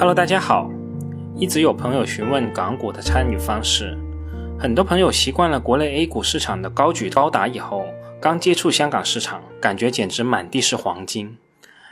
Hello，大家好。一直有朋友询问港股的参与方式，很多朋友习惯了国内 A 股市场的高举高打以后，刚接触香港市场，感觉简直满地是黄金。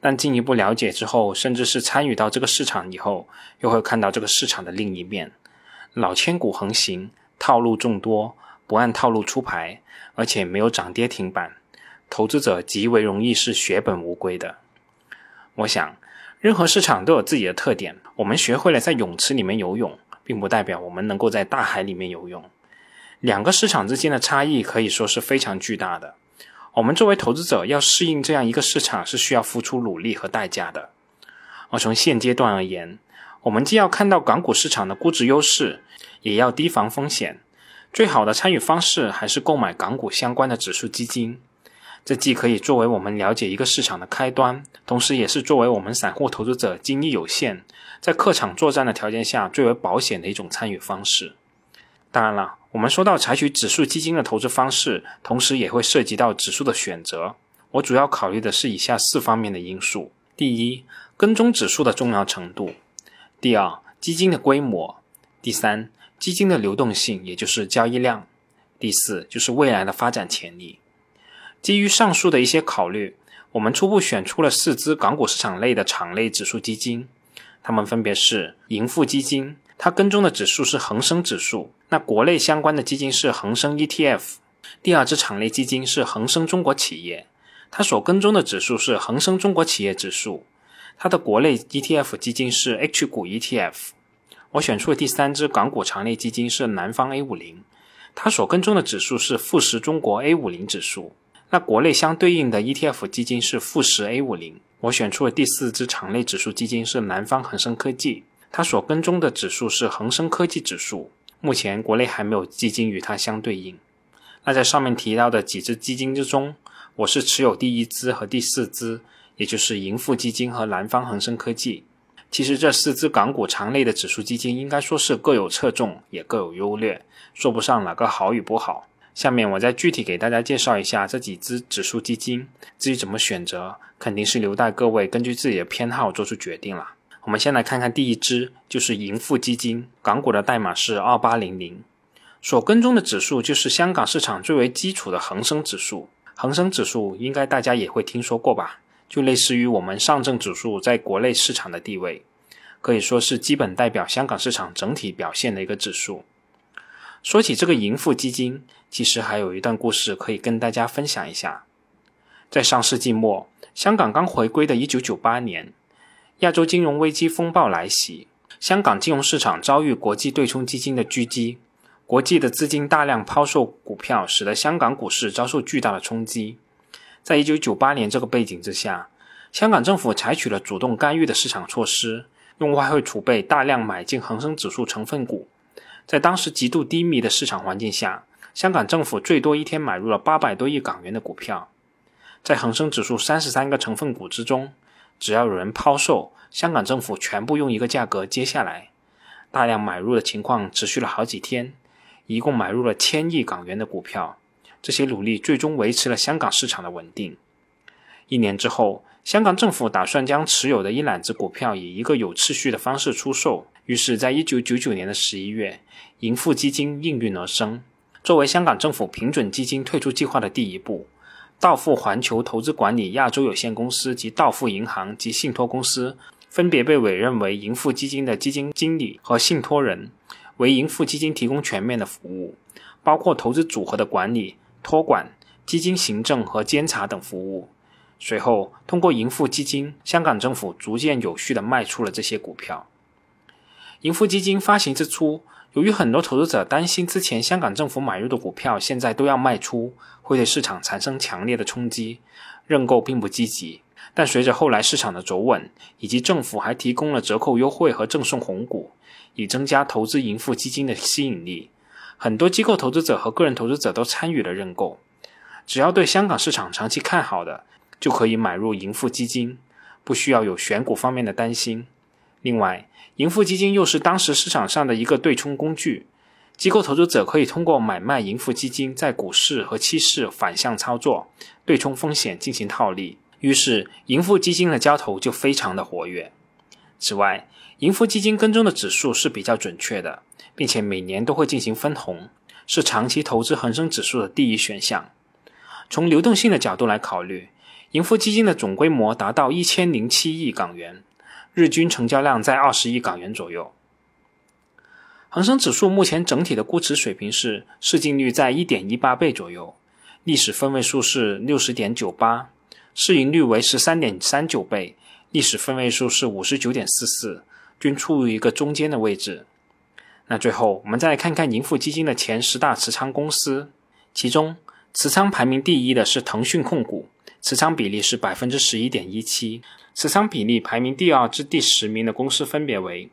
但进一步了解之后，甚至是参与到这个市场以后，又会看到这个市场的另一面：老千股横行，套路众多，不按套路出牌，而且没有涨跌停板，投资者极为容易是血本无归的。我想。任何市场都有自己的特点。我们学会了在泳池里面游泳，并不代表我们能够在大海里面游泳。两个市场之间的差异可以说是非常巨大的。我们作为投资者要适应这样一个市场，是需要付出努力和代价的。而从现阶段而言，我们既要看到港股市场的估值优势，也要提防风险。最好的参与方式还是购买港股相关的指数基金。这既可以作为我们了解一个市场的开端，同时也是作为我们散户投资者精力有限，在客场作战的条件下最为保险的一种参与方式。当然了，我们说到采取指数基金的投资方式，同时也会涉及到指数的选择。我主要考虑的是以下四方面的因素：第一，跟踪指数的重要程度；第二，基金的规模；第三，基金的流动性，也就是交易量；第四，就是未来的发展潜力。基于上述的一些考虑，我们初步选出了四只港股市场类的场内指数基金，它们分别是盈富基金，它跟踪的指数是恒生指数。那国内相关的基金是恒生 ETF。第二只场内基金是恒生中国企业，它所跟踪的指数是恒生中国企业指数。它的国内 ETF 基金是 H 股 ETF。我选出的第三只港股场内基金是南方 A 五零，它所跟踪的指数是富时中国 A 五零指数。那国内相对应的 ETF 基金是富时 A 五零，我选出的第四只场内指数基金是南方恒生科技，它所跟踪的指数是恒生科技指数。目前国内还没有基金与它相对应。那在上面提到的几只基金之中，我是持有第一支和第四支，也就是盈富基金和南方恒生科技。其实这四只港股长类的指数基金，应该说是各有侧重，也各有优劣，说不上哪个好与不好。下面我再具体给大家介绍一下这几只指数基金，至于怎么选择，肯定是留待各位根据自己的偏好做出决定了。我们先来看看第一支，就是盈富基金，港股的代码是二八零零，所跟踪的指数就是香港市场最为基础的恒生指数。恒生指数应该大家也会听说过吧？就类似于我们上证指数在国内市场的地位，可以说是基本代表香港市场整体表现的一个指数。说起这个盈富基金，其实还有一段故事可以跟大家分享一下。在上世纪末，香港刚回归的一九九八年，亚洲金融危机风暴来袭，香港金融市场遭遇国际对冲基金的狙击，国际的资金大量抛售股票，使得香港股市遭受巨大的冲击。在一九九八年这个背景之下，香港政府采取了主动干预的市场措施，用外汇储备大量买进恒生指数成分股。在当时极度低迷的市场环境下，香港政府最多一天买入了八百多亿港元的股票。在恒生指数三十三个成分股之中，只要有人抛售，香港政府全部用一个价格接下来。大量买入的情况持续了好几天，一共买入了千亿港元的股票。这些努力最终维持了香港市场的稳定。一年之后，香港政府打算将持有的一揽子股票以一个有次序的方式出售。于是，在一九九九年的十一月，盈富基金应运而生。作为香港政府平准基金退出计划的第一步，道富环球投资管理亚洲有限公司及道富银行及信托公司分别被委任为盈富基金的基金经理和信托人，为盈富基金提供全面的服务，包括投资组合的管理、托管、基金行政和监察等服务。随后，通过盈富基金，香港政府逐渐有序地卖出了这些股票。盈富基金发行之初，由于很多投资者担心之前香港政府买入的股票现在都要卖出，会对市场产生强烈的冲击，认购并不积极。但随着后来市场的走稳，以及政府还提供了折扣优惠和赠送红股，以增加投资盈富基金的吸引力，很多机构投资者和个人投资者都参与了认购。只要对香港市场长期看好的，就可以买入盈富基金，不需要有选股方面的担心。另外，盈富基金又是当时市场上的一个对冲工具，机构投资者可以通过买卖盈富基金，在股市和期市反向操作，对冲风险进行套利。于是，盈富基金的交投就非常的活跃。此外，盈富基金跟踪的指数是比较准确的，并且每年都会进行分红，是长期投资恒生指数的第一选项。从流动性的角度来考虑，盈富基金的总规模达到一千零七亿港元，日均成交量在二十亿港元左右。恒生指数目前整体的估值水平是市净率在一点一八倍左右，历史分位数是六十点九八，市盈率为十三点三九倍，历史分位数是五十九点四四。均处于一个中间的位置。那最后，我们再来看看盈富基金的前十大持仓公司，其中持仓排名第一的是腾讯控股，持仓比例是百分之十一点一七。持仓比例排名第二至第十名的公司分别为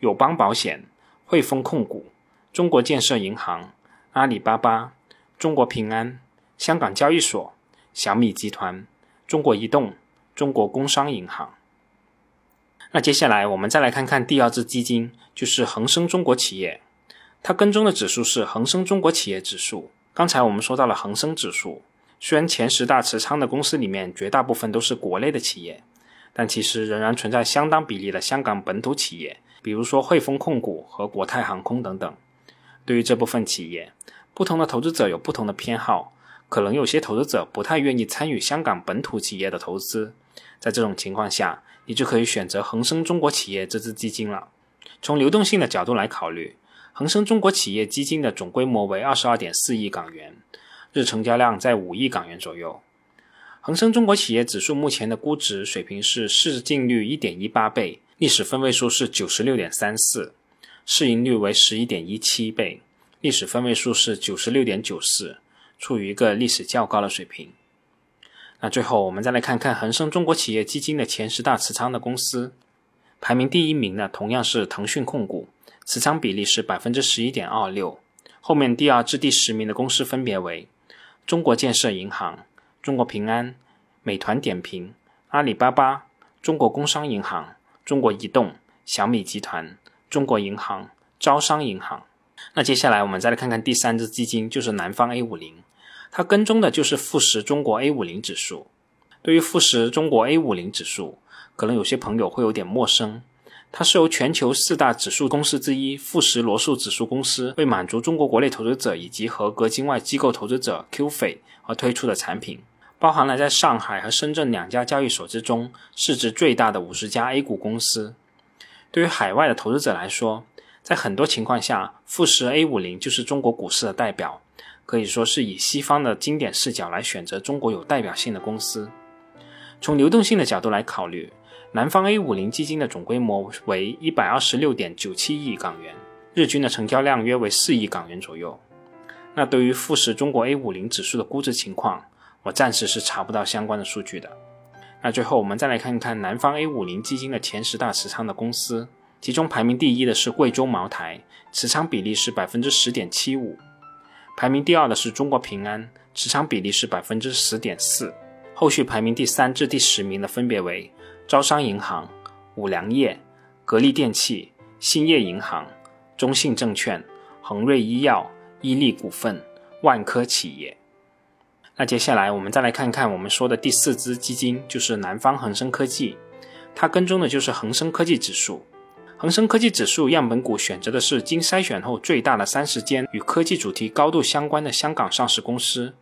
友邦保险、汇丰控股、中国建设银行、阿里巴巴、中国平安、香港交易所、小米集团、中国移动、中国工商银行。那接下来我们再来看看第二只基金，就是恒生中国企业，它跟踪的指数是恒生中国企业指数。刚才我们说到了恒生指数，虽然前十大持仓的公司里面绝大部分都是国内的企业，但其实仍然存在相当比例的香港本土企业，比如说汇丰控股和国泰航空等等。对于这部分企业，不同的投资者有不同的偏好，可能有些投资者不太愿意参与香港本土企业的投资，在这种情况下。你就可以选择恒生中国企业这支基金了。从流动性的角度来考虑，恒生中国企业基金的总规模为二十二点四亿港元，日成交量在五亿港元左右。恒生中国企业指数目前的估值水平是市净率一点一八倍，历史分位数是九十六点三四，市盈率为十一点一七倍，历史分位数是九十六点九四，处于一个历史较高的水平。那最后，我们再来看看恒生中国企业基金的前十大持仓的公司，排名第一名呢，同样是腾讯控股，持仓比例是百分之十一点二六。后面第二至第十名的公司分别为中国建设银行、中国平安、美团点评、阿里巴巴、中国工商银行、中国移动、小米集团、中国银行、招商银行。那接下来我们再来看看第三只基金，就是南方 A 五零。它跟踪的就是富时中国 A 五零指数。对于富时中国 A 五零指数，可能有些朋友会有点陌生。它是由全球四大指数公司之一富时罗素指数公司为满足中国国内投资者以及合格境外机构投资者 QF 而推出的产品，包含了在上海和深圳两家交易所之中市值最大的五十家 A 股公司。对于海外的投资者来说，在很多情况下，富时 A 五零就是中国股市的代表。可以说是以西方的经典视角来选择中国有代表性的公司。从流动性的角度来考虑，南方 A 五零基金的总规模为一百二十六点九七亿港元，日均的成交量约为四亿港元左右。那对于富时中国 A 五零指数的估值情况，我暂时是查不到相关的数据的。那最后我们再来看看南方 A 五零基金的前十大持仓的公司，其中排名第一的是贵州茅台，持仓比例是百分之十点七五。排名第二的是中国平安，持仓比例是百分之十点四。后续排名第三至第十名的分别为招商银行、五粮液、格力电器、兴业银行、中信证券、恒瑞医药、伊利股份、万科企业。那接下来我们再来看看我们说的第四只基金，就是南方恒生科技，它跟踪的就是恒生科技指数。恒生科技指数样本股选择的是经筛选后最大的三十间与科技主题高度相关的香港上市公司，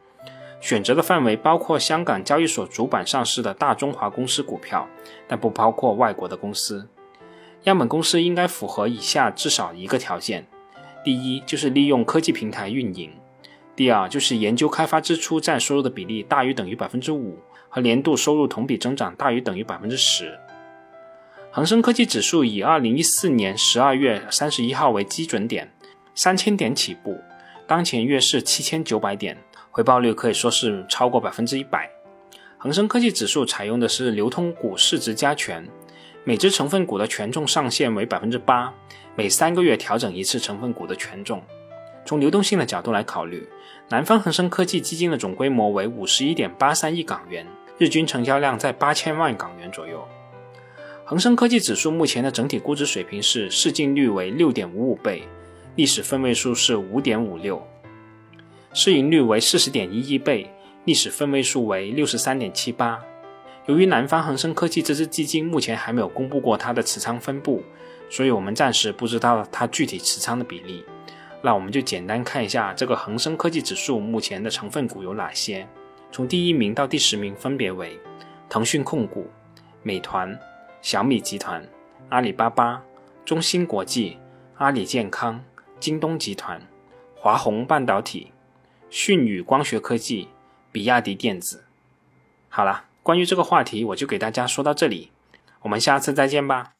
选择的范围包括香港交易所主板上市的大中华公司股票，但不包括外国的公司。样本公司应该符合以下至少一个条件：第一，就是利用科技平台运营；第二，就是研究开发支出占收入的比例大于等于百分之五，和年度收入同比增长大于等于百分之十。恒生科技指数以二零一四年十二月三十一号为基准点，三千点起步，当前月是七千九百点，回报率可以说是超过百分之一百。恒生科技指数采用的是流通股市值加权，每只成分股的权重上限为百分之八，每三个月调整一次成分股的权重。从流动性的角度来考虑，南方恒生科技基金的总规模为五十一点八三亿港元，日均成交量在八千万港元左右。恒生科技指数目前的整体估值水平是市净率为六点五五倍，历史分位数是五点五六，市盈率为四十点一一倍，历史分位数为六十三点七八，由于南方恒生科技这支基金目前还没有公布过它的持仓分布，所以我们暂时不知道它具体持仓的比例。那我们就简单看一下这个恒生科技指数目前的成分股有哪些。从第一名到第十名分别为腾讯控股、美团、小米集团、阿里巴巴、中芯国际、阿里健康、京东集团、华虹半导体、迅宇光学科技、比亚迪电子。好了，关于这个话题，我就给大家说到这里，我们下次再见吧。